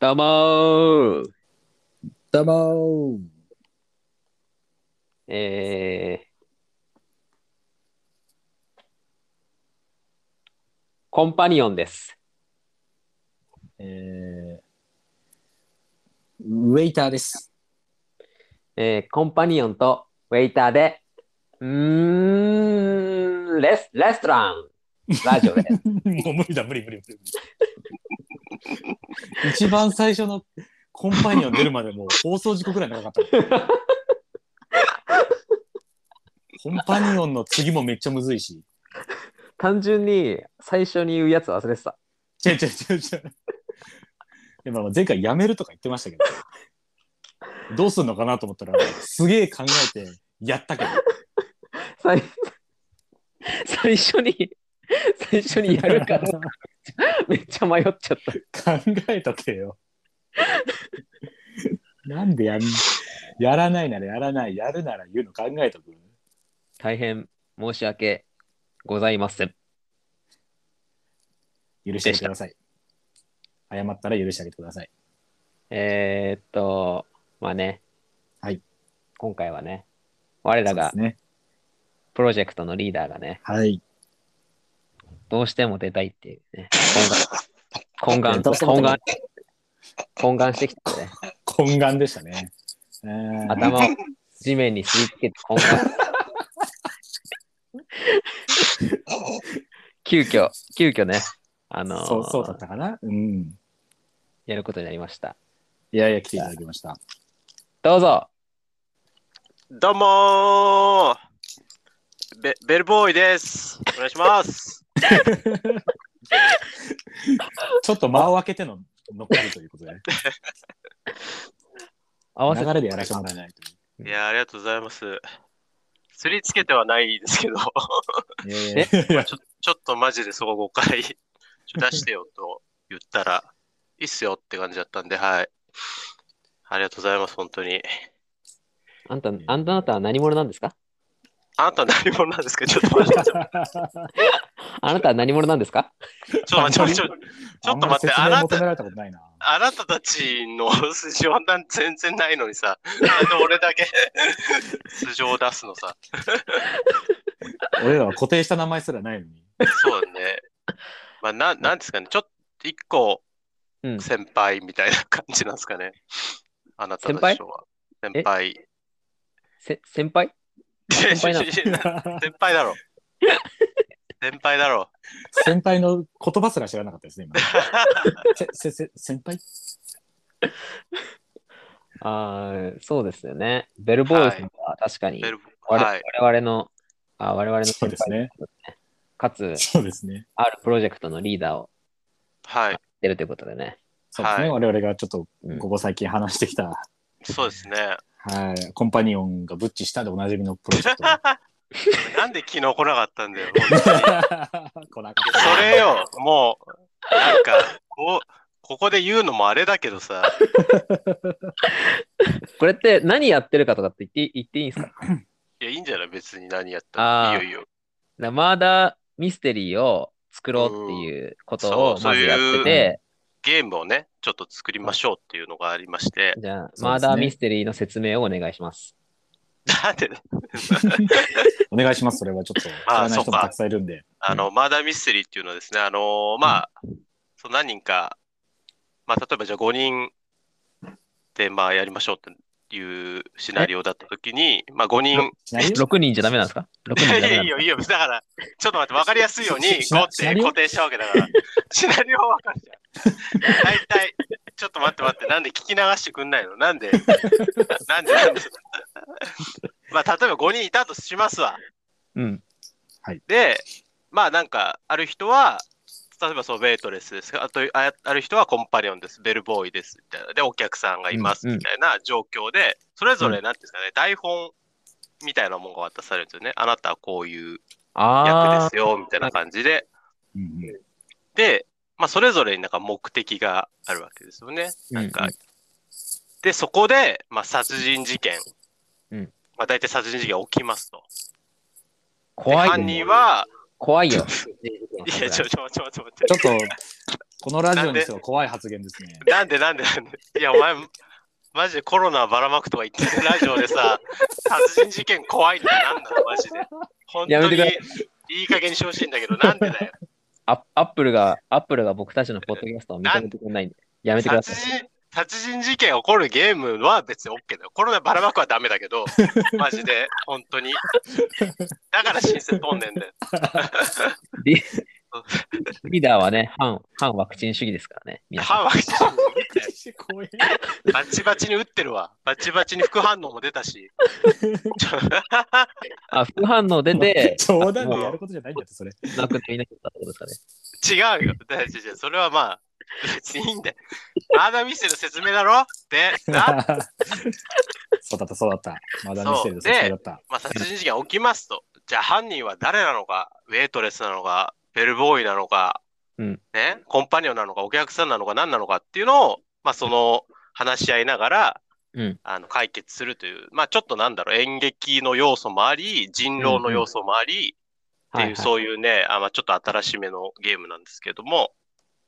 どうもーどうもえー、コンパニオンです。ー、えー、ウェイターです。えー、コンパニオンとウェイターで、うーん、レス、レストラン、ラジオです。もう無理だ、無理無理無理。一番最初のコンパニオン出るまでもう 放送事故くらい長かった。コンパニオンの次もめっちゃむずいし。単純に最初に言うやつ忘れてた。違う違う違う違う。でも前回辞めるとか言ってましたけど、どうすんのかなと思ったら、すげえ考えてやったけど、最最初に、最初にやるかどうか めっちゃ迷っちゃった。考えとけよ。なんでやんやらないならやらない、やるなら言うの考えとく？大変申し訳ございません。許してあげてください。謝ったら許してあげてください。えー、っと、まあね。はい。今回はね、我らがそうですね。プロジェクトのリーダーがね、はい。どうしても出たいっていうね、懇願、懇願、懇願してきたので、懇願でしたね。えー頭を地面に吸い付けて懇願。急遽、急遽ね、あのーそう、そうだったかな？うん。やることになりました。いやいや、来ていただきました。どうぞどうもーベベルボーイです。お願いします。ちょっと間を空けての残りということで、合わせて流れでやらせてもらえないといいやー、ありがとうございます。釣りつけてはないですけど、う。いやいやいやちょちょっとマジでそこ誤解ち ょ出してよと言ったら、いいっすよって感じだったんで、はい。ありがとうございます、本当に。あんた、あんた方は何者なんですか？あなた何者なんですか？ちょっと待って、あなたは何者なんですか？ちょっと待って、ちょっと待って、あなた、あないな。あなたたちの素性なんて全然ないのにさ、なんで俺だけ素性を出すのさ。俺らは固定した名前すらないのに。そうだね。まあ、ななんですかね、ちょっと一個うん。先輩みたいな感じなんですかね。あなたたちとは。先え輩。せ先輩？先輩先輩だろ。先輩だろ。先輩の言葉すら知らなかったですね、今。せせせ先輩？ああ、そうですよね。ベルボーイさんは確かにベル我,、はい。我々の、あ我々のそうですね。かつ、そうですね。あるプロジェクトのリーダーをはい。やってるということでね。そうですね。は我々がちょっとうんここ最近話してきた、そうですね。はい、コンパニオンがブッチしたでおなじみのプロジェクト。なんで昨日来なかったんだよ。来なかったそれよ、もう、なんか、こう、ここで言うのもあれだけどさ、これって何やってるかとかって言って言っていいんですか？いや、いいんじゃない？別に何やったら。いいよいいよ。だマーダーミステリーを作ろうっていうことをうんそうまずやってて、ゲームをね、ちょっと作りましょうっていうのがありまして、じゃあ、マーダーミステリーの説明をお願いします。なんでね、お願いします。それはちょっと知らない人もたくさんいるんで。あの、マーダーミステリーっていうのはですね、あのーまあ、そう何人か、まあ、例えばじゃあ5人で、まあ、やりましょうっていうシナリオだったときに、まあ、5人、シナリオ6人じゃダメなんですか ?6 人いじゃダメやいないんですか？いよ、いいよ、だから、ちょっと待って、わかりやすいようにシシ5って固定したわけだから、シナリオはわかるじゃん。大体、ちょっと待って待って、なんで聞き流してくんないの？なんで、なんで、なんで。まあ、例えば5人いたとしますわ。うん。で、まあなんか、ある人は、例えばそう、ウェイトレスです。あと、あある人はコンパニオンです。ベルボーイです。みたいな。で、お客さんがいます。うんうんみたいな状況で、それぞれ、うなんていうんですかね、台本みたいなものが渡されるんですよね。あなたはこういう役あですよ、みたいな感じで。うんうんで、まあ、それぞれになんか目的があるわけですよね。なんか、うんうんで、そこで、まあ、殺人事件。うんまあ、大体殺人事件起きますと。怖い犯人は、怖いよ。いや、ちょ、ちょ、ちょ、ちょ、ちょ、っと、このラジオにしては怖い発言ですね。なんで？なんで？なんで？いや、お前、マジでコロナばらまくとか言ってるラジオでさ、殺人事件怖いってなんなのマジで。本当にいい加減にしてほしいんだけど、なんでだよ。アアップルが、アップルが僕たちのポッドキャストを認めてくれないんで、やめてください。殺人、事件起こるゲームは別に OK だよ。コロナばらまくはダメだけど、マジで、本当に。だから申請通んねんだよ。リリーダーはね、反、反ワクチン主義ですからね。皆さん歯は怖いバチバチに打ってるわ。バチバチに副反応も出たし。あ、副反応出て、冗談でやることじゃないんだって、それ。なくなりなかったってことですかね。違うよ。だ違う違うそれはまあ、別にいいんだよ。マーダーミステリーの説明だろ？で、なそうだった、そうだった。まだミステリーの説明だった。まあ、殺人事件起きますと。じゃあ犯人は誰なのか、ウェイトレスなのか、ベルボーイなのか、うんね、コンパニオンなのか、お客さんなのか、何なのかっていうのを、まあ、その話し合いながら、うん。あの解決するという、まあ、ちょっとなんだろう、演劇の要素もあり、人狼の要素もあり、っていう、そういうね、あまあ、ちょっと新しめのゲームなんですけども、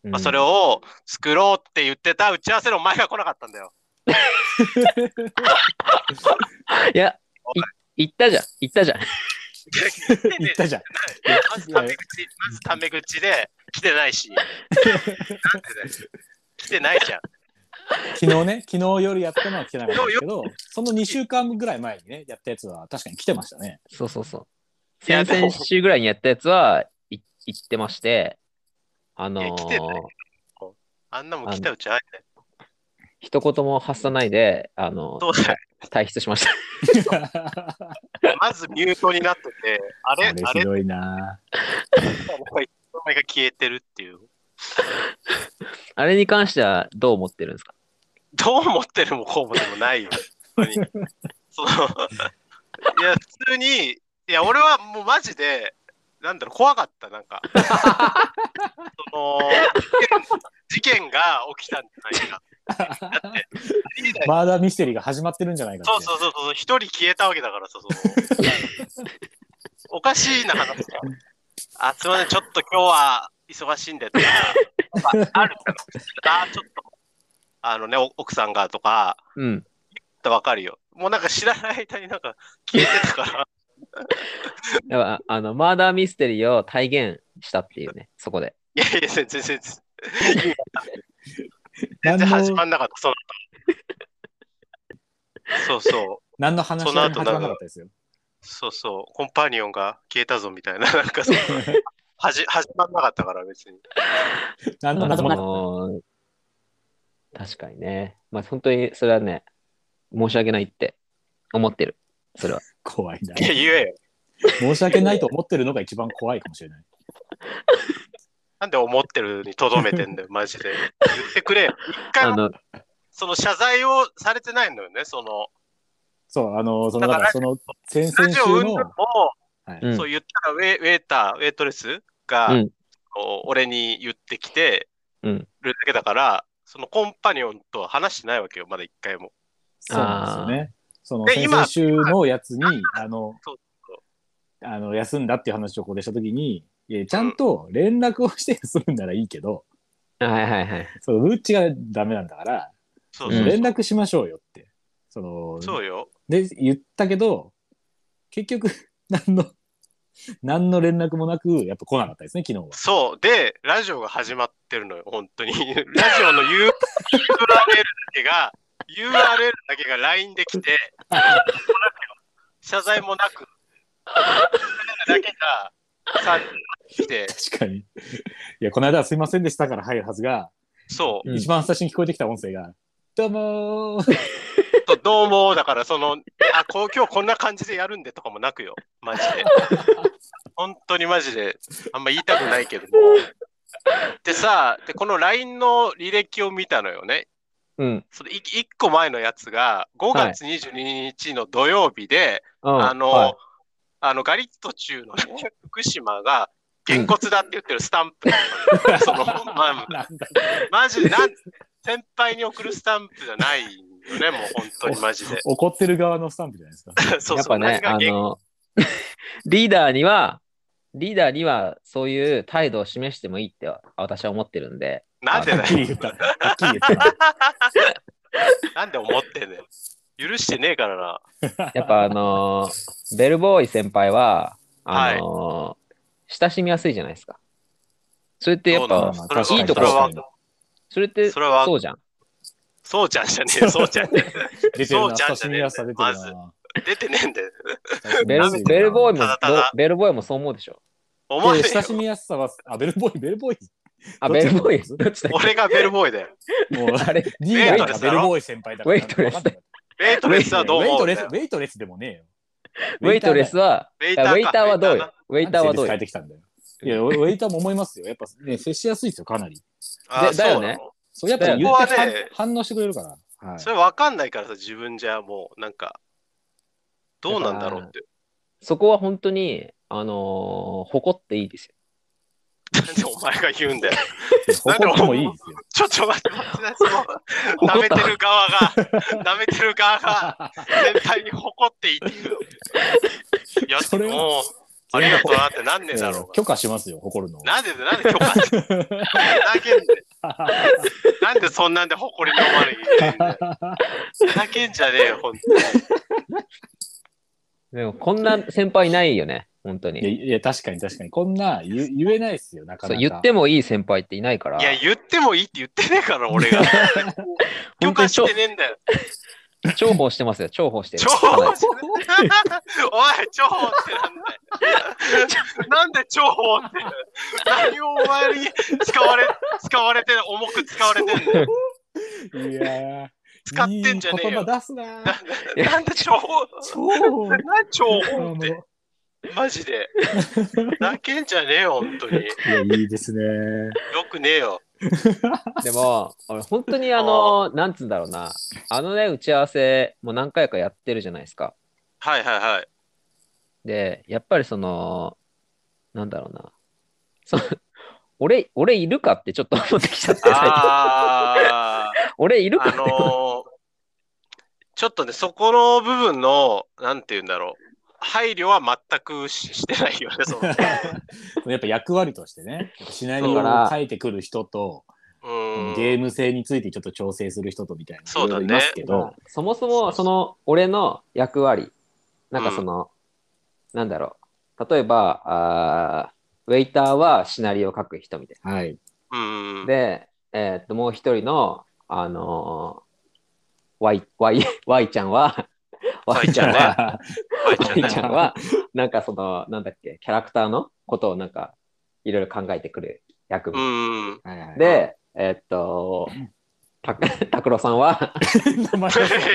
まあ、それを。を作ろうって言ってた打ち合わせの前が来なかったんだよ。いや、い言ったじゃん。言ったじゃん。言ったじゃん。まずタメ口、まずタメ口で来てないし。なんでだよ来てないじゃん。昨日ね、昨日夜やったのは来てなかったんですけど、その2週間ぐらい前にね、やったやつは確かに来てましたね。そうそうそう。先々週ぐらいにやったやつはい言ってまして、あのいや来てないー、あんなもん来たうちないね。一言も発さないで、あの退出しました。まずミュートになってて、あれあれあれ？ひどいなお前が消えてるっていう。あれに関してはどう思ってるんですか？どう思ってるもこうもでもないよ。そのいや、普通に、いや、俺はもうマジで、なんだろう、怖かった、なんか。その、事件事件が起きたんじゃないか。マーダーミステリーが始まってるんじゃないかって。そうそうそうそう、一人消えたわけだからさ、その、おかしいな話だ。あ、すみません、ちょっと今日は忙しいんでとか、ああるから、あ、ちょっと、あのね、お奥さんがとか、うん。ってわかるよ。もうなんか知らない間になんか消えてたから、だからあの、マーダーミステリーを体現したっていうね、そこで。いやいや、全然全然、何 全然始のまんなかった、その後。そうそう、何の話も始まらなかったですよ。そうそう、コンパニオンが消えたぞみたいな、なんかその、はじ始まんなかったから別に。何の謎もなかっのー確かにね。まあ本当にそれはね、申し訳ないって思ってる。それは。た。怖いな。いや、言えよ。申し訳ないと思ってるのが一番怖いかもしれない。なんで思ってるにとどめてんだよ、マジで。言ってくれよ。一回もあの、その謝罪をされてないのよね、その、そう、あの、その、だからその、先ラ々週のジオ云々、も、はいうんそう言ったらウェイウェイター、ウェイトレスが、うんこう俺に言ってきてうん。るだけだから、そのコンパニオンとは話してないわけよ、まだ一回も。そうなんですよね。その、で今先々週のやつに、あのそうそ、あの、休んだっていう話をここでしたときに、いやちゃんと連絡をして休むんならいいけど、はいはいはい。その、ブッチがダメなんだから、そうそうう。ん連絡しましょうよって。その、そうよ。で、言ったけど、結局、何の、何の連絡もなく、やっぱ来なかったですね、昨日は。そう。で、ラジオが始まってるのよ、本当に。ラジオの U- URL だけが、URL だけが LINE で来て、謝罪もなく、だけが3人来て、確かに。いや、この間はすいませんでしたから入るはずが、そう。うん一番最初に聞こえてきた音声が、どうもー とどうも、だからその、あ、こう、今日こんな感じでやるんでとかもなくよ。マジで。本当にマジで、あんま言いたくないけども。でさ、で、この LINE の履歴を見たのよね。うん。その1個前のやつが、5月22日の土曜日で、うんあの、はいあの、ガリット中の、ね、福島が、げんこつだって言ってるスタンプ。その、まあ、マジで、なん、先輩に送るスタンプじゃないよね、もう本当にマジで。怒ってる側のスタンプじゃないですか。そうそう、やっぱね、あの、リーダーには、リーダーにはそういう態度を示してもいいって私は思ってるんで、なんでだよ。はっきり言った。はっきり言った。なんで思ってんねん。許してねえからな。やっぱあのーベルボーイ先輩は、あのー親しみやすいじゃないですか。それってやっぱいいところそれってそれはそうじゃん。そうちゃんじゃねえよ、そうちゃん。出てるな。そうちゃん親しみやすさ出てるな。出てねえんだよ。ベルベルボーイもただただどベルボーイもそう思うでしょ。親しみやすさは、あ、ベルボーイ、ベルボーイ。あ、ベルボーイ、俺がベルボーイだよ。もう、けあれ、リーダーがベルボーイ先輩だから。ウェイトレスわかんないウェイトレスはどうウェイトレス、思うんだよウ。ェイトレスでもねえよ。ウェイトレスは、ウェイターかあウェイターはどうよ？ウェイターはどうよ？てきたんだよ。いや、ウェイターも思いますよ。やっぱね、接しやすいですよ、かなり。あでだよねそう、やっぱ言ってそこは反ね反応してくれるから。はいそ。れわかんないからさ、自分じゃもう、なんか、どうなんだろうって。そこは本当に、あのー誇っていいですよ。なんでお前が言うんだよ。誇ってもいいですよ。ちょ、ちょ、待って、待って、その、舐めてる側が、舐めてる側が、全体に誇っていていう。いや、それはもう、ありがとうなってなんねえだろうが。許可しますよ、誇るの。なんで、なんで許可って。ふざけんで。なんでそんなんで誇りに思わなきゃいだよ。ふざけんじゃねえよ、ほんとに。でも、こんな先輩いないよね、本当いや、に。いや確かに確かに。こんな言言えないですよ、なかなか。そう言ってもいい先輩っていないから。いや、言ってもいいって言ってねえから、俺が。許可してねえんだよ。重宝してますよ、重宝してる。重宝しておい、重宝ってなんだよ。なんで重宝って。何をお前に使われ、使われて、重く使われてんだよ。いやー使ってんじゃねえよいい言葉出すなななんで重宝？超なん重宝って？マジで。泣けんじゃねえよ、本当に。よいや、いいですね。くねえよ。でも、俺本当にあの、なんつうんだろうな、あのね、打ち合わせもう何回かやってるじゃないですか。はいはいはい。で、やっぱりその、なんだろうな、そ俺、俺いるかってちょっと思ってきちゃって、最近あ俺いるー、かあのーちょっとね、そこの部分の、なんて言うんだろう。配慮は全くししてないよね、その。やっぱ役割としてね、シナリオをだから書いてくる人と、うん。ゲーム性についてちょっと調整する人とみたいな。そうだねますけど、そもそもその俺の役割、なんかその、なんだろう、例えば、あーウェイターはシナリオを書く人みたいはい。うん。な。で、えーっと、もう一人の、あのー、ワイ、ワイ、ワイちゃんは、ワイちゃんは、はいワイちゃんは、なんかその、なんだっけ、キャラクターのことをなんか、いろいろ考えてくる役で、えーっと、た 拓郎さんは、名前出すなよ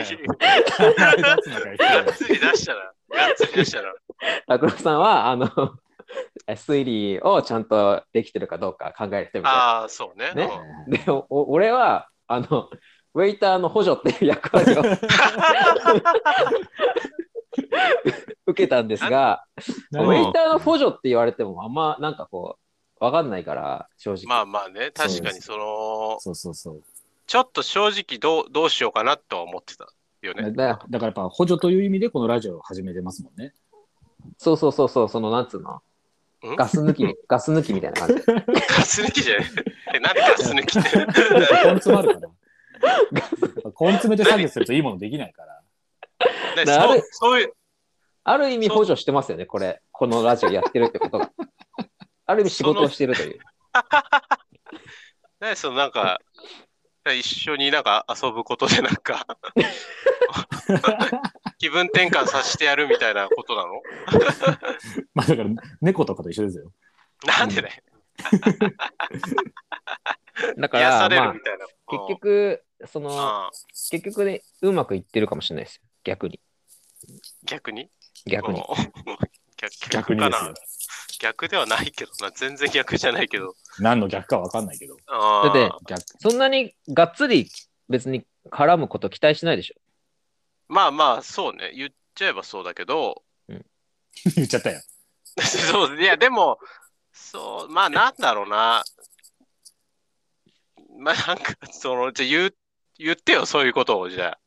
名前出すなよがっつり出したら、がっつり出したら。拓郎さんは、あの、推理をちゃんとできてるかどうか考える人みたいな。ああ、そうね。ね。うん。で、おお俺は、あの、ウェイターの補助っていう役割を 受けたんですが、ウうんェイターの補助って言われても、あんまなんかこう、わかんないから、正直。まあまあね、確かにその、そうそうそう。ちょっと正直どうどうしようかなとは思ってたよね。だだからやっぱ補助という意味でこのラジオを始めてますもんね。そうそうそうそう、その、なんつうの？ん？ガス抜き、ガス抜きみたいな感じ。ガス抜きじゃないえ、なんでガス抜きって？根詰めて作業するといいものできないから。ねそうそういう、ある意味補助してますよね、これ。このラジオやってるってことが。ある意味仕事をしてるという。ね、その なんか、一緒になんか遊ぶことでなんか、気分転換させてやるみたいなことなの？まあだから猫とかと一緒ですよ。なんでね、だから、まあ。結局、その、あ結局ね、うまくいってるかもしれないですよ。逆に。逆に？逆に。うん 逆逆逆かな？に。逆ではないけどな。全然逆じゃないけど。何の逆かわかんないけど。だって逆。そんなにがっつり別に絡むこと期待しないでしょ。まあまあ、そうね。言っちゃえばそうだけど、言っちゃったよ。そう、いや、でも、そう、まあ、なんだろうな。まあ、なんか、その、じゃあ言う、言ってよ、そういうことを、じゃ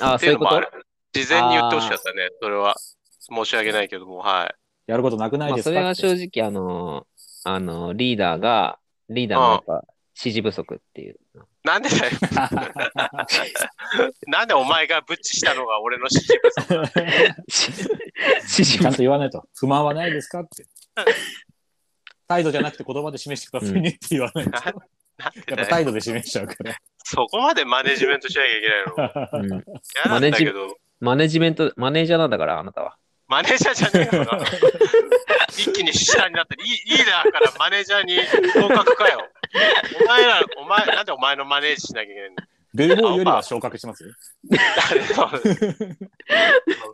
あ。ああ、そういうこと？ってのもある事前に言ってほしかったね、それは。申し訳ないけども、はい。やることなくないまあ、ですか？それが正直、あの、あの、リーダーが、リーダーのやっぱ指示不足っていう。なんでだよ。なんでお前がブッチしたのが俺の指示不足？指示ちゃん。と言わないと。不満はないですか？って。態度じゃなくて言葉で示してくださいねって言わないと。やっぱ態度で示しちゃうから。そこまでマネジメントしなきゃいけないの？うん嫌なんだけど、マネジメント、マネージャーなんだから、あなたは。マネージャーじゃねえのか。一気に下になってリ、リーダーからマネージャーに合格かよ。お前ら、お前、なんでお前のマネージしなきゃいけないんだ？ベルボーイよりは昇格しますよ。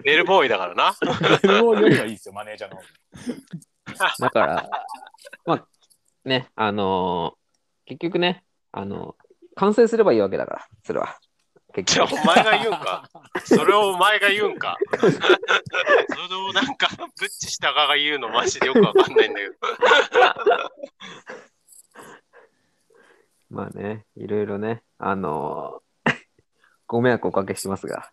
ベルボーイだからな。ベルボーイよりはいいですよ、マネージャーの。だから、まあ、ね、あのー結局ね、あの完成すればいいわけだから、それは。結じゃあ局。お前が言うんか。それをお前が言うんか。それをなんか、ブッチしたかが言うのマジでよくわかんないんだけど。まあね、いろいろね、あのーご迷惑おかけしますが。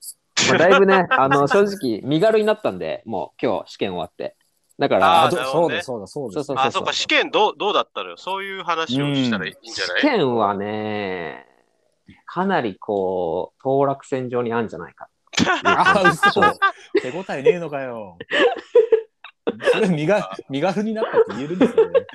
まあ、だいぶね、あの、正直、身軽になったんで、もう今日試験終わって。だから、あねそうだ、そうだ、そうだ。そうそうあ、そうか、試験どうどうだったの？よ。そういう話をしたらいいんじゃない？試験はね、かなりこう、当落線上にあるんじゃないか。ああ、嘘。手応えねえのかよ。それ身が身軽になったって言えるんですよね。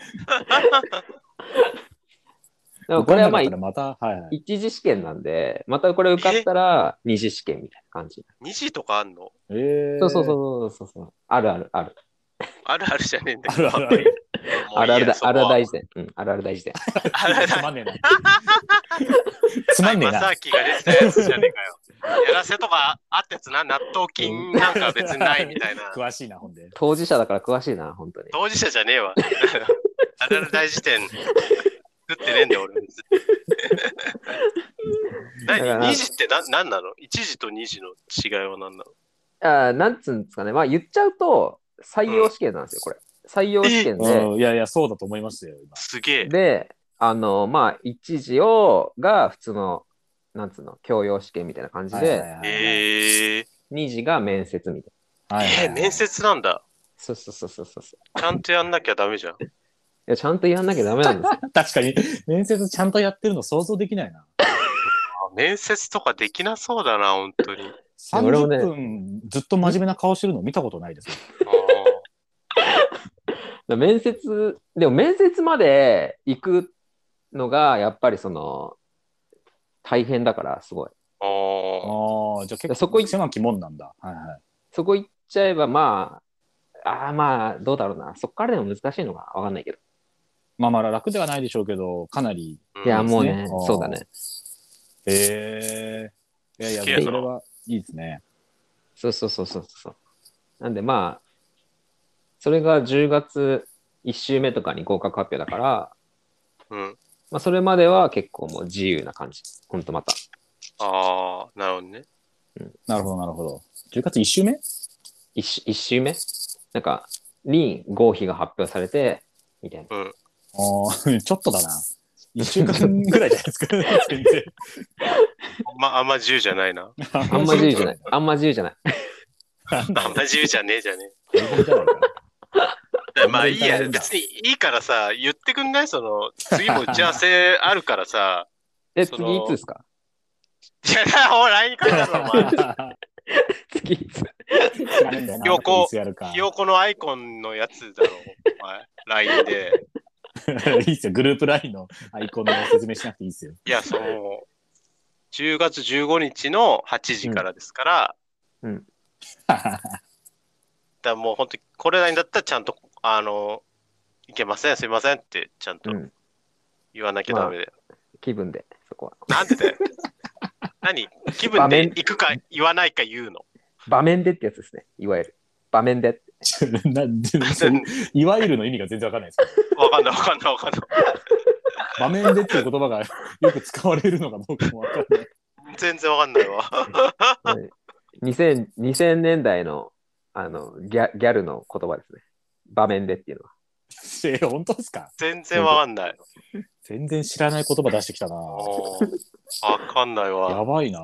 でもこれはまあまた、はいはい。一次試験なんで、またこれ受かったら二次試験みたいな感じ。2時とかあんの？えー、そうそうそうそうそう。あるあるある。あるあるじゃねえんだあけど。るあるある。あるあるだ、あるある大事。事典。うん、あるある大事典。あるあるつまんねえな。つまんねえな。正明が出てたやつじゃねえかよ。やらせとかあったやつな、納豆菌なんか別にないみたいな。詳しいな、ほんで。当事者だから詳しいな、本当に。当事者じゃねえわ。あるある大事典作ってねえんだよ、俺。何 ?2 時ってな何なの ?1 時と2時の違いは何なの？あーなんつうんですかね。まあ言っちゃうと、採用試験なんですよ、これ。採用試験で。うんいやいや、そうだと思いましたよ、今。すげえ。で、あの、まあ、一次を、が普通の、なんつうの、教養試験みたいな感じで、はいはいはいえー、二次が面接みたいな。はいはいえー面接なんだ。そうそうそうそうそう。ちゃんとやんなきゃダメじゃん。いや、ちゃんとやんなきゃダメなんですよ。確かに、面接ちゃんとやってるの想像できないな。あ面接とかできなそうだな、本当に。俺も30ね分ずっと真面目な顔してるの見たことないです面接、でも面接まで行くのが、やっぱりその、大変だから、すごい。ーあああ、じゃあ結構そこい狭き門なんだ。はいはい。そこ行っちゃえば、まあ、ああ、まあ、どうだろうな。そこからでも難しいのかわかんないけど。まあまあ楽ではないでしょうけど、かなり。ーいや、うんもうねそうだね。へえ。いやいや、それはいいですね。そうそうそうそうそう。なんでまあ、それが10月1週目とかに合格発表だから、うん。まあ、それまでは結構もう自由な感じ。ほんとまた。ああ、なるほどね。なるほど、なるほど。10月1週目 1, 週一週目？なんか、に合否が発表されて、みたいな。ああ、ちょっとだな。1週間ぐらいじゃないですか。全然。まあ、あんま自由じゃないな。ああんま自由じゃない。あんま自由じゃない。あんま自由じゃねえじゃね大変じゃない。まあいいや、別にいいからさ、言ってくんない？その、次も打ち合わせあるからさ。え、次いつですか？いや、ほら、書いてあるわ、お前。次いつ？知らねえんだよな横いつやるかひよこのアイコンのやつだろ、お前。LINE で。いいっすよ。グループ LINE のアイコンの説明しなくていいっすよ。いや、その、10月15日の8時からですから、だからもう本当にこれらにだったらちゃんと、あの、いけません、すいませんってちゃんとうん言わなきゃダメだよ。気分で、そこは。なんでだよ。何？気分で行くか言わないか言うの。場面でってやつですね。いわゆる。場面で。なんでそういわゆるの意味が全然わかんないですけど。わかんないわかんないわかんない。場面でっていう言葉が よく使われるのが僕もわかんない。全然わかんないわ。2000, 2000年代のあのギャギャルの言葉ですね。場面でっていうのは。え、本当ですか？全然わかんない。全然知らない言葉出してきたな。わかんないやわ。ばいな。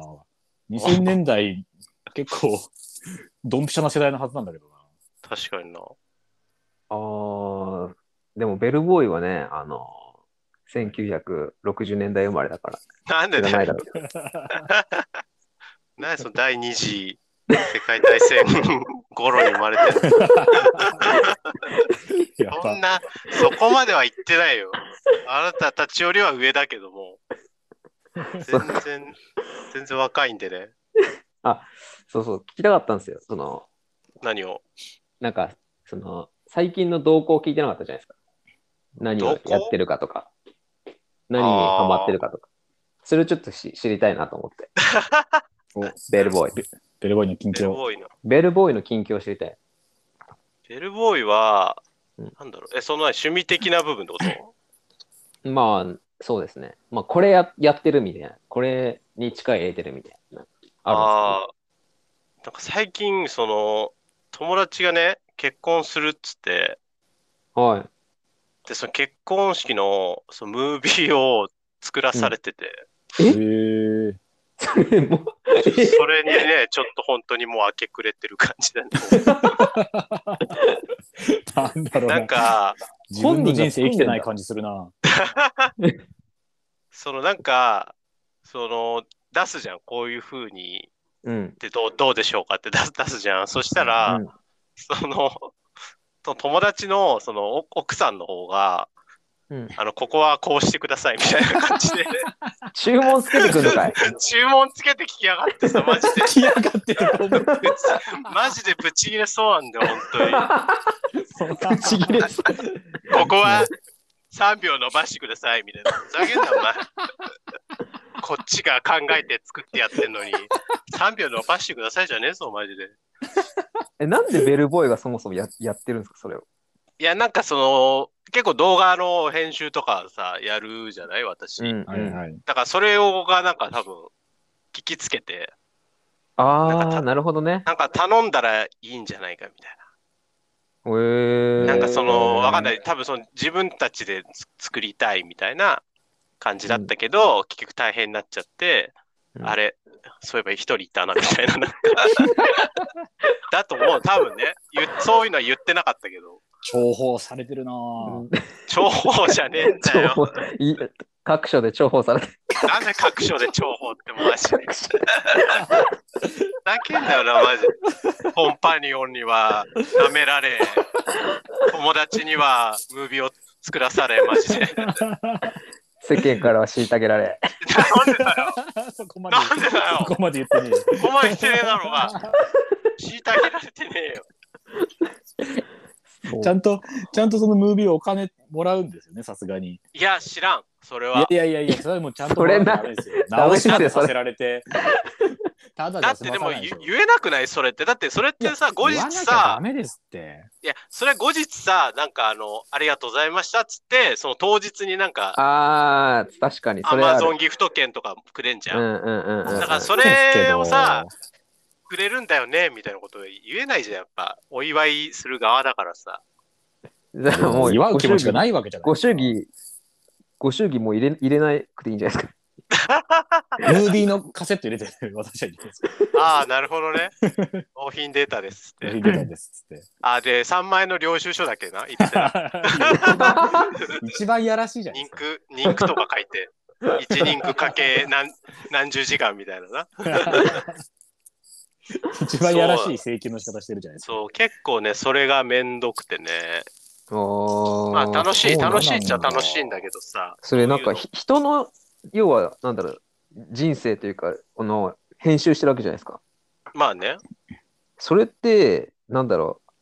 2000年代、結構、ドンピシャな世代のはずなんだけどな。確かにな。あー、でもベルボーイはね、あの、1960年代生まれだから、なんでだよ。何 その第二次世界大戦頃に生まれてるそんな、そこまでは言ってないよ。あなたたちよりは上だけども。全然、全然若いんでね。そうそう、聞きたかったんですよ。その、何を？なんか、その、最近の動向聞いてなかったじゃないですか。何をやってるかとか、何にハマってるかとか。それをちょっとし知りたいなと思って。おベルボーイ。ベルボーイの近ベル況。ボーイの。ベルボーイの近況を知りたい。ベルボーイはうん、なんだろう。え、その趣味的な部分ってこと？まあ、そうですね。まあ、これややってるみたいな。これに力入れてるみたいな。ああなんか最近、その、友達がね、結婚するっつって、るんですかはい。で、その結婚式のそのムービーを作らされてて、え？へーそれも、えそれにね、ちょっと本当にもう明け暮れてる感じだね。なんだろうなんか、自分の人生生きてない感じするな。そのなんか、その、出すじゃん。こういう風に、うん。でどうどうでしょうかって出す出すじゃん。そしたら、うんその、その友達のそのお奥さんの方が、うんあの、ここはこうしてくださいみたいな感じで、注文つけてくるのかい？注文つけてきやがってさ、マジで。来やがって。マジでブチ切れそうなんだよ、本当に。ぶち切れそうここは3秒伸ばしてくださいみたいな。ふざけんな、お前。こっちが考えて作ってやってんのに、3秒伸ばしてくださいじゃねえぞ、マジで。え、なんでベルボーイがそもそもややってるんですか、それを？いや、なんかその、結構動画の編集とかさ、やるじゃない？私。うんはいはい。だからそれをがなんか多分、聞きつけて、ああ、なるほどね。なんか頼んだらいいんじゃないかみたいへーな。なんかその、わかんない。多分その自分たちでつ作りたいみたいな感じだったけど、結局大変になっちゃって、うんあれ、そういえば一人いたなみたいな。なんかだと思う、多分ねそういうのは言ってなかったけど、重宝されてるなうん重宝じゃねえんだよ。各所で重宝されてる。なんで各所で重宝ってマジで。だけんだよな、マジで。コンパニオンには舐められ、友達にはムービーを作らされ、マジで。世間からは虐げられ。なんでだよ。そこまでなんでだよそこまで言ってねえよ。ここまで言ってねえだろうが。虐げられてねえよ。ちゃんと、ちゃんとそのムービーをお金もらうんですよね、さすがに。いや、知らん。それいは。やいやいやいや、それはもうちゃんともらわなきゃダメですよ。直しまでそれさせられて。ただじゃ済だってでもまさないでしょ言言えなくないそれって。だってそれってさ、後日さダ、メですって。いや、それは後日さ、なんかあの、ありがとうございましたっつって、その当日になんか、ああ、確かに。アマゾンギフト券とかくれんじゃ。うんんうんうんうん。だからそれをさ、くれるんだよねみたいなこと言えないじゃん、やっぱ。お祝いする側だからさ。じゃあもう祝う気持ちがないいわけじゃない。ご祝儀、ご祝儀もう入れ入れなくていいんじゃないですか。ムービーのカセット入れて私はああ、なるほどね。納品データですって。入れたんですって。あーで、3万円の領収書だけな、一番やらしいじゃない人ですか。区、人区とか書いて、1人区かけ何何十時間みたいなな。一番やらしい請求の仕方してるじゃないですか。そう、結構ね、それがめんどくてね。まあ楽しい、楽しいっちゃ楽しいんだけどさ。それなんかひ人の、要は、なんだろう、人生というか、この、編集してるわけじゃないですか。のまあね。それって、なんだろう、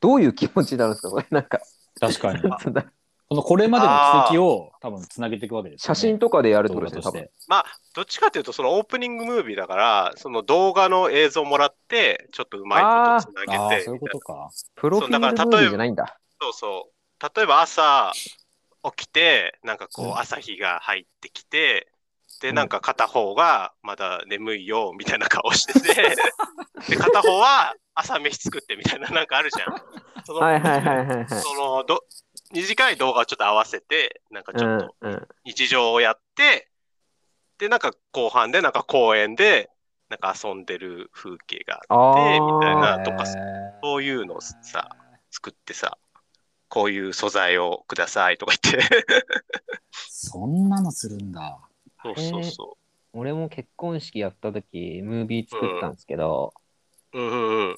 どういう気持ちになるんですか？これなんか、確かに。このこれまでの奇跡を多分つなげていくわけですよね、写真とかでやるって動ことですね、多分。まあ、どっちかというと、そのオープニングムービーだから、その動画の映像もらって、ちょっとうまいことつなああ、げてそういうことか。プロフィールムービーじゃないんだ。そうそう。例えば朝起きて、なんかこううん朝日が入ってきて、で、うんなんか片方がまだ眠いよ、みたいな顔してて、で、片方は朝飯作ってみたいななんかあるじゃん。その、はいはいはいはいはい。そのど、短い動画をちょっと合わせて、なんかちょっとうんうん日常をやって、で、なんか後半でなんか公園で、なんか遊んでる風景があって、みたいなとかそういうのをさ、作ってさ、こういう素材をくださいとか言って。そんなのするんだ。そうそうそ俺も結婚式やった時、ムービー作ったんですけど、う。うんうんうん。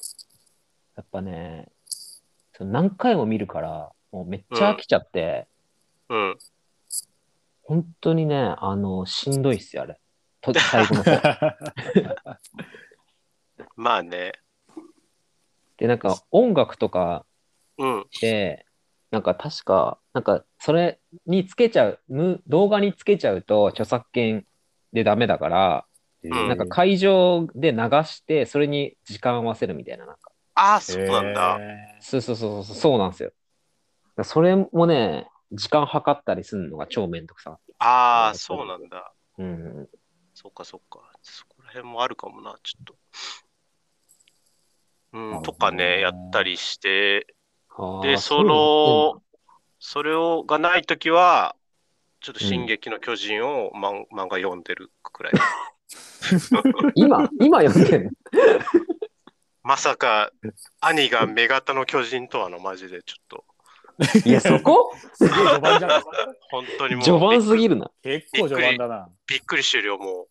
やっぱね、その何回も見るから、もうめっちゃ飽きちゃって、うん。本当にね、あの、しんどいっすよ、あれ。と 最後の方。まあね。で、なんか音楽とかうん。で、なんか確か、なんかそれにつけちゃう、む動画につけちゃうと著作権でダメだから、んなんか会場で流して、それに時間合わせるみたいな、なんか。ああ、そうなんだ。へそうそうそうそう、そうなんですよ。それもね、時間計ったりするのが超めんどくさああ、そうなんだ。た。うん。そっかそっか。そこら辺もあるかもな、ちょっと。うん、とかね、やったりして、で、そ、の、それをがないときは、ちょっと進撃の巨人を漫漫画読んでるくらい。今、今読んでんの？まさか、兄がメガタの巨人とはの、マジでちょっと、いや、そこ？すげえ序盤じゃな。本当にもう序盤すぎるな。結構序盤だな。びっくりしてるよ、も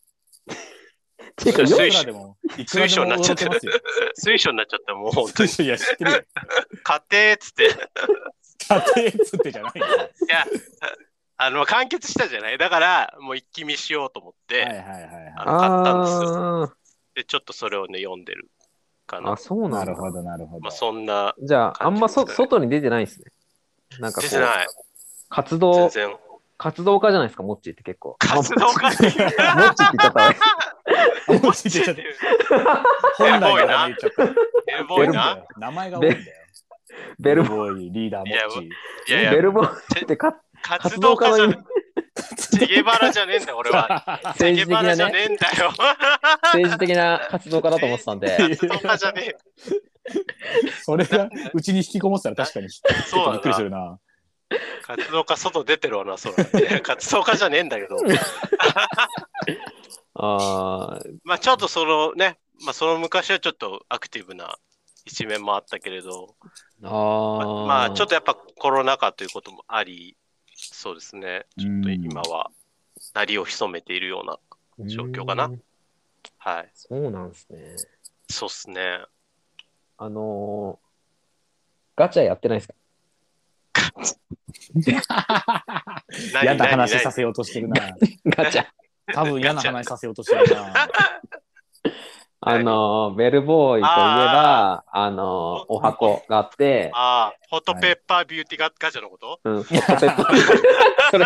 ていうか、水よいくらでも、いくらでも驚けますよ。う。水晶になっちゃった、もう本当に。いや、知ってるよ。家庭っつって。い家庭っつってじゃないんだよ。や、あの、完結したじゃない？だから、もう一気見しようと思って、はいはいはいはあの買ったんですよ。あで、ちょっとそれをね、読んでるかーあ、な。そうい。なるほど、なるほどまあ、。そんな、じゃあ、あんまそ外に出てないですね。なんかこう、出てない。全活動、然。活動家じゃないですか、モッチーって結構。活動家っていうモッチーって言っちゃったわ。もう知ってちゃった本来の名前言っちゃった。エルボーイな。名前が多いんだよ。ベルボボーイ、リーダー、モッチいやいやベ、ルボーイってか活動家じゃね活チゲバラじゃねえんだよ、俺は。ー。チゲ政治的なね、バラじゃねえんだよ。政治的な活動家だと思ってたんで、活動家じゃねえ。それがうちに引きこもってたら確かにちょっそうだとびっくりすな。るな。活動家外出てるわな、そら。活動家じゃねえんだけど。ああ、まあちょっとそのね、まあその昔はちょっとアクティブな一面もあったけれど、ああ、まあちょっとやっぱコロナ禍ということもあり、そうですね、ちょっとうん今は、なりを潜めているような、状況かなうんはい。そうなんですね。そうっすね。あのーガチャやってないですか？何 嫌な話させようとしてるな。ガチャ。多分嫌な話させようとしてるな。あのーベルボーイといえば、あのーお箱があって、ああ、ホットペッパービューティーガガチャのこと？うん、ホットペッパーそれ、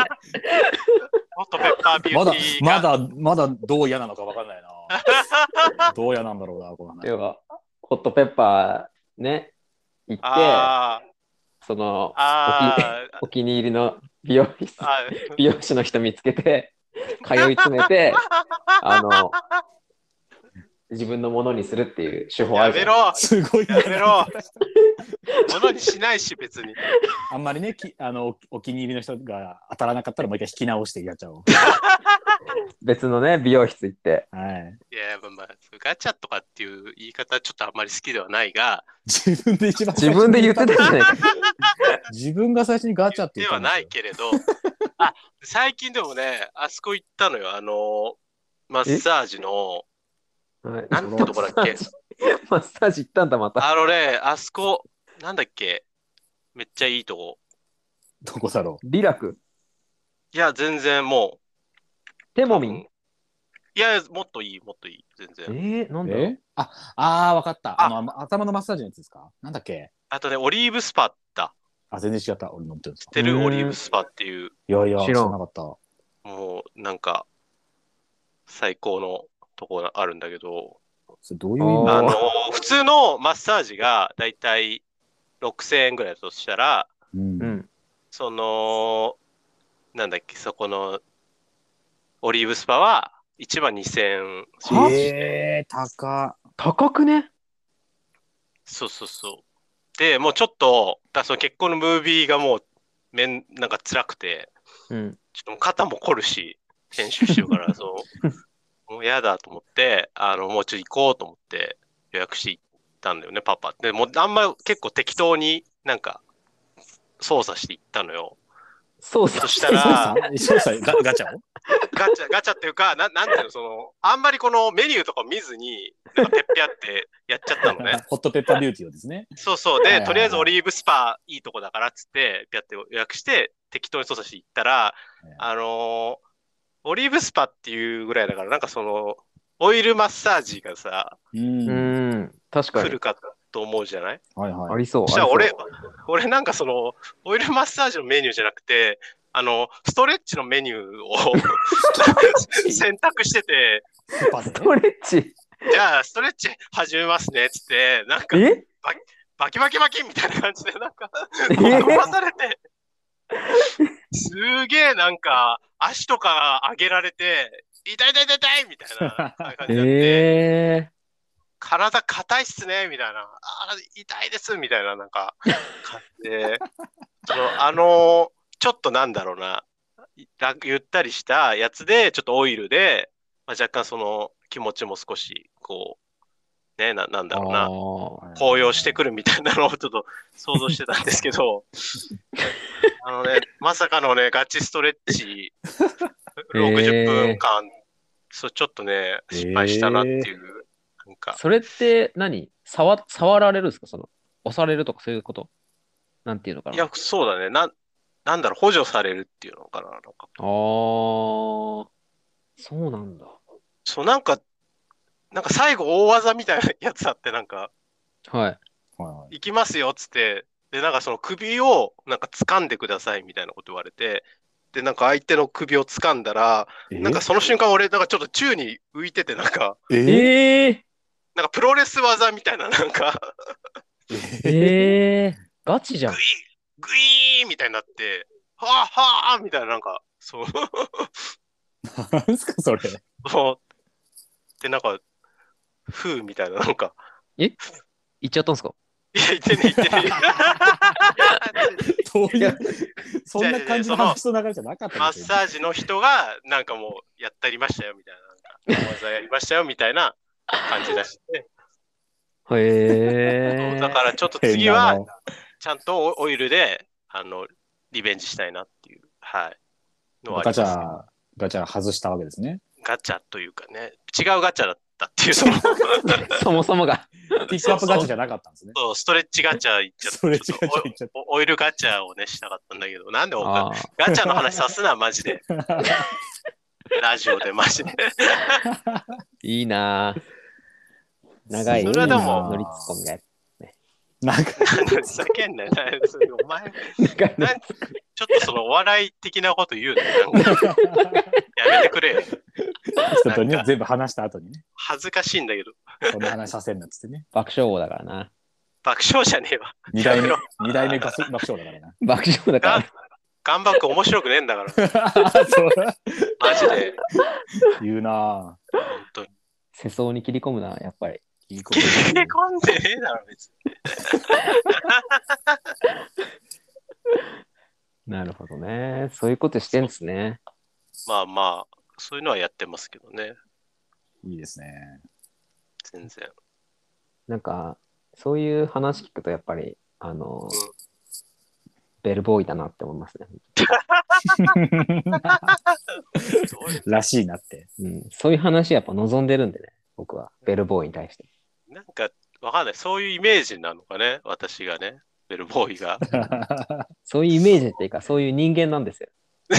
ホットペッパービュまだーティ、ーまガだ、まだどう嫌なのかわかんないな。どう嫌なんだろうな、この話。要は、ホットペッパーね、行って、あそのあ、あお気に入りの美容室美容師の人見つけて、通い詰めて、あの、自分のものにするっていう手法あやめるじゃん。ろすごいやめろものにしないし、別に。あんまりね、きあのおお気に入りの人が当たらなかったらもう一回引き直してやっちゃおう。別のね、美容室行って。はい。いや、まあまあ、ガチャとかっていう言い方はちょっとあんまり好きではないが、自分で一番自分で言ってたじゃないか。自分が最初にガチャって言ったんではないけれど、あ、最近でもね、あそこ行ったのよ、あの、マッサージの、はいなんてとこだっけ？マッサージ行ったんだ、また。あのね、あそこ、なんだっけ？めっちゃいいとこ。どこだろリラク、いや、全然もう。テモミン？いや、もっといい、もっといい、全然。えー、なんう。だ？ろうえ？あ、あー、わかった。ああの、頭のマッサージのやつですか？なんだっけ？あとね、オリーブスパだ。あ、全然違った。俺乗ってるんでてる？うんオリーブスパっていう、いやいや、知知らなかった。もう、なんか、最高のとこがあるんだけど、それどういう意味？あの、普通のマッサージがだいたい6000円ぐらいだとしたら、うんうん。その、なんだっけ、そこの、オリーブスパは1万2000円えー、高っ。高くね？そうそうそう。で、もうちょっと、だその結婚のムービーがもう、めん、なんか辛くて、うん。ちょっと肩も凝るし、編集してるから、そう、もう嫌だと思って、あの、もうちょっと行こうと思って予約して行ったんだよね、パパ。でもうあんま結構適当になんか、操作していったのよ。そうそそしたら、操作？ガガチャを？ガチャ、ガチャっていうか、ななんていうの、その、あんまりこのメニューとか見ずに、なんかペッペやってやっちゃったのね。ホットペッパービューティーをですね。そうそう。で、とりあえずオリーブスパいいとこだからっつって、ピャって予約して、適当に操作していったら、あのーオリーブスパっていうぐらいだから、なんかその、オイルマッサージがさ、う。うんん、確かに。来るかと思うじゃない？はいはい。ありそう。そしたら俺ありそう、俺なんかその、オイルマッサージのメニューじゃなくて、あの、ストレッチのメニューを 選択してて、スパでストレッチ。じゃあ、ストレッチ始めますね、つって、なんか、え？バキバキバキみたいな感じで、なんか、え？されて、すげえなんか、足とか上げられて、痛い痛い痛い痛いみたいな感じになって、え体硬いっすね、みたいな、あー痛いです、みたいな、なんか、感じで、その、あの、ちょっとなんだろうな、楽ゆったりしたやつで、ちょっとオイルで、まあ、若干その気持ちも少し、こう、ね、ななんだろうな、ー。高揚してくるみたいなのを ちょっと想像してたんですけど、あのね、まさかのね、ガチストレッチ、60分間、そう、ちょっとね、失敗したなっていう、なんか、それって何？触触られるんですか？その押されるとかそういうこと？なんていうのかな？いや、そうだね、なん、なんだろう、補助されるっていうのかな、なんか、あー。そうなんだ。そう、なんか、なんか最後大技みたいなやつあって、なんか、はい。行きますよっつって、で、なんかその首をなんか掴んでくださいみたいなこと言われて、で、なんか相手の首を掴んだら、えなんかその瞬間俺、なんかちょっと宙に浮いてて、なんか、えええなんかプロレス技みたいな、なんか、ええガチじゃん。グイ。ー、グイーンみたいになって、はあはあみたいな、なんか、そう、なんすかそれ。そう。で、なんか、ふうみたいな、なんか、行っちゃったんですか？いや、言ってね、言ってね。どういう、そんな感じの話の流れじゃなかったマッサージの人が、なんかもう、やったりましたよ、みたいな、なんか、大技やりましたよ、みたいな感じだし、ね、へえ。だからちょっと変次は、ちゃんとオオイルで、あの、リベンジしたいなっていう、はい。のはガチャ、ガチャ外したわけですね。ガチャというかね、違うガチャだったっていう、その、そもそもが。ピックアップガチャじゃなかったんですね。そうストレッチガチャ行っちゃった。ストレッチガチャ行っちゃっおおオイルガチャをね、したかったんだけど、なんでガチャの話さすな、マジで。ラジオで、マジで。いいなぁ長い。それはでも乗りツッコミが。なんか、叫んなよ。お前、ちょっとそのお笑い的なこと言うのなんかやめてくれよ。人とね、全部話した後にね、恥ずかしいんだけど。そんな話させんなっつってね。爆笑王だからな。爆笑じゃねえわ。二代目二代目爆爆笑だからな。爆笑だかがガンバック面白くねえんだから。そうマジで。言うなぁ。本当に。ら、世相に切り込むな、やっぱり。いいこと切り言う込んでねえだろ、別に。なるほどね。そういうことしてんですね。まあまあ、そういうのはやってますけどね。いいですね。全然。なんか、そういう話聞くと、やっぱり、あの、うんベルボーイだなって思いますね。らしいなって。うん、そういう話やっぱ望んでるんでね、僕は、ベルボーイに対して。わかんない。そういうイメージなのかね？私がね。ベルボーイが。そういうイメージっていうか、そういう人間なんですよ。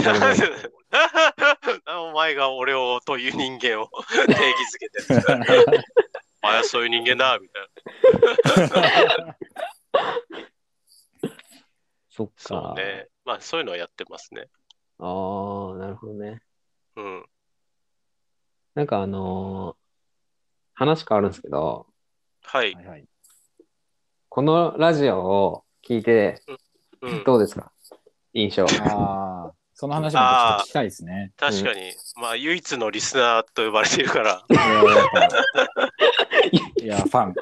お前が俺をという人間を 定義づけてる。お前はそういう人間だ、みたいな。そっか。そうね。まあ、そういうのはやってますね。ああ、なるほどね。うん。なんかあのー話変わるんですけど、はい。はいはい。このラジオを聞いてうん。どうですか、印象。ああ、その話もちょっと聞きたいですね。確かに。まあ、唯一のリスナーと呼ばれているから。いやファン。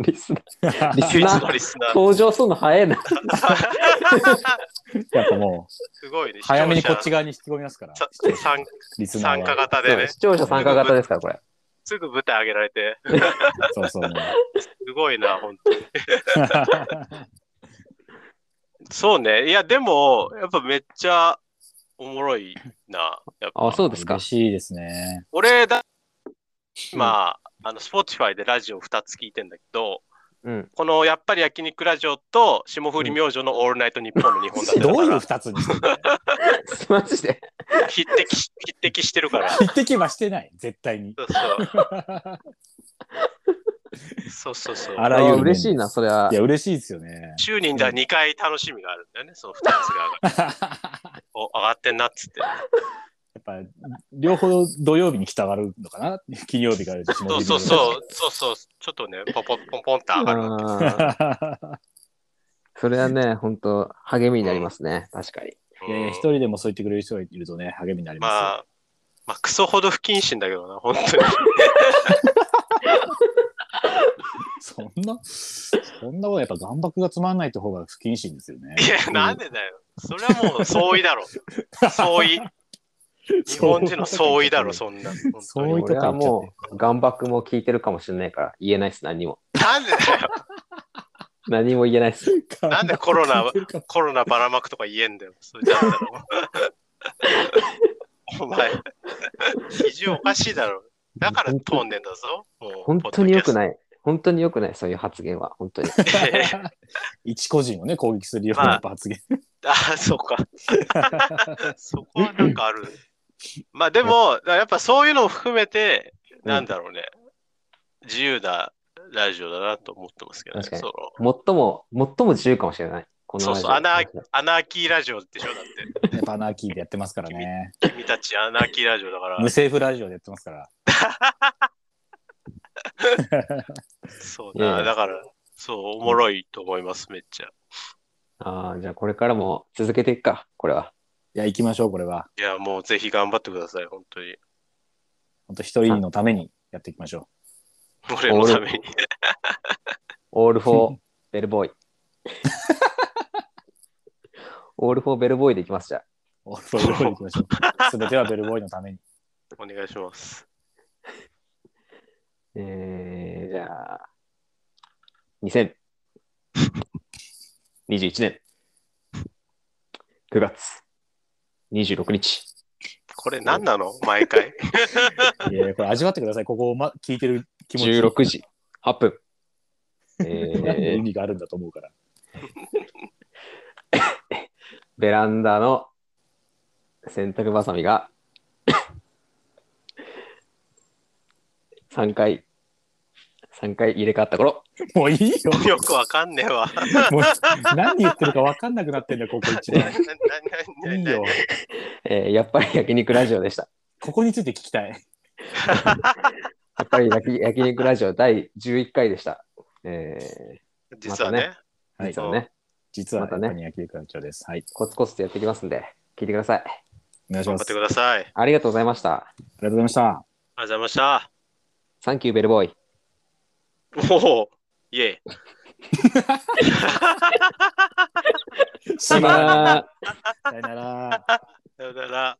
リスナーリス唯一ナーのリスナー。登場するの早いな。やっぱもすごいねう、。早めにこっちが側に引き込みますから。参リスナー参加は。型でね。視聴者参加型ですから、これ。すぐ舞台上げられて。そうそう。もうすごいな、本当に。そうね。いや、でも、やっぱめっちゃおもろいな。やっぱあ、そうですか嬉。しいですね。俺だ、今、あの、Spotify でラジオ2つ聞いてんだけど、うん。このやっぱり焼肉ラジオと霜降り明星のオールナイトニッポンの2本だったどういうから、二つにしてんのマジで？匹敵し、匹敵してるから。匹敵はしてない、絶対に。そうそう そうそうそう。あらゆる面嬉しいな、それは。いや、嬉しいですよね。週に2回楽しみがあるんだよね、その2つが。お、上がってんなっつって。やっぱ、両方土曜日に来たがるのかな？金曜日からそうそうそう、そうそう、ちょっとね、ポンポンポンポンって上がるわけ。あーそれはね、本当励みになりますね。確かに。いやいや一人でもそう言ってくれる人がいるとね、励みになりままあ、まあ、クソほど不謹慎だけどな、本当に。そんな、そんなことやっぱ岩漠がつまんないって方が不謹慎ですよね。いや、なんでだよ。それはもう相違だろ。相違。日本人の相違だろ、そんな。相違と俺はかもう、岩漠も聞いてるかもしれないから、言えないです、何も。なんでだよ。何も言えないです。なんでコロナコロナばらまくとか言えんだよ。それだったら。お前、基準おかしいだろ。だから通んねんだぞ。本当に良くい。ない。本当に良くない、そういう発言は。本当に。一個人をね、攻撃するような発言。あ、そうか。そこはなんかある。まあでも、やっぱそういうのを含めて、うんなんだろうね。自由なラジオだなと思ってますけどね。確かにその最も、最も自由かもしれない。このそうそう、ラアナアナーキーラジオでしょ？だって。やっぱアナーキーでやってますからね。君たちアナーキーラジオだから無。政府ラジオでやってますから。そういやいやな、だから、そう、おもろいと思います、めっちゃ。ああ、じゃあこれからも続けていくか、これは。いや、行きましょう、これは。いや、もうぜひ頑張ってください、本当に。本当一人のためにやっていきましょ俺のために。オールフォーベルボーイ。オールフォーベルボーイでいきます、じゃあ。う。ベルボーイで行きましょう。すべてはベルボーイのために。お願いします。えー、じゃあ、2021年9月26日。これ何なの？毎回。いやこれ味わってください。ここを、ま、聞いてる気持ち。16時8分。えー、意味があるんだと思うから。ベランダの洗濯ばさみが 3回、3回入れ替わった頃、もういいよ。よくわかんねえわ。もう何言ってるか分かんなくなってんだよ、ここ一番。いいよ。えーやっぱり焼肉ラジオでした。ここについて聞きたい。やっぱり焼き焼肉ラジオ第11回でした。え実はね。ー、はい実はね、実は、またね焼肉会長です。はい。コツコツとやっていきますんで、聞いてください。お願いします。頑張ってあください。ありありがとうございました。りがとうございました。がとうございました。サンキューベルボーイ。おお、イェイ。さよなら。さよなら。さよなら。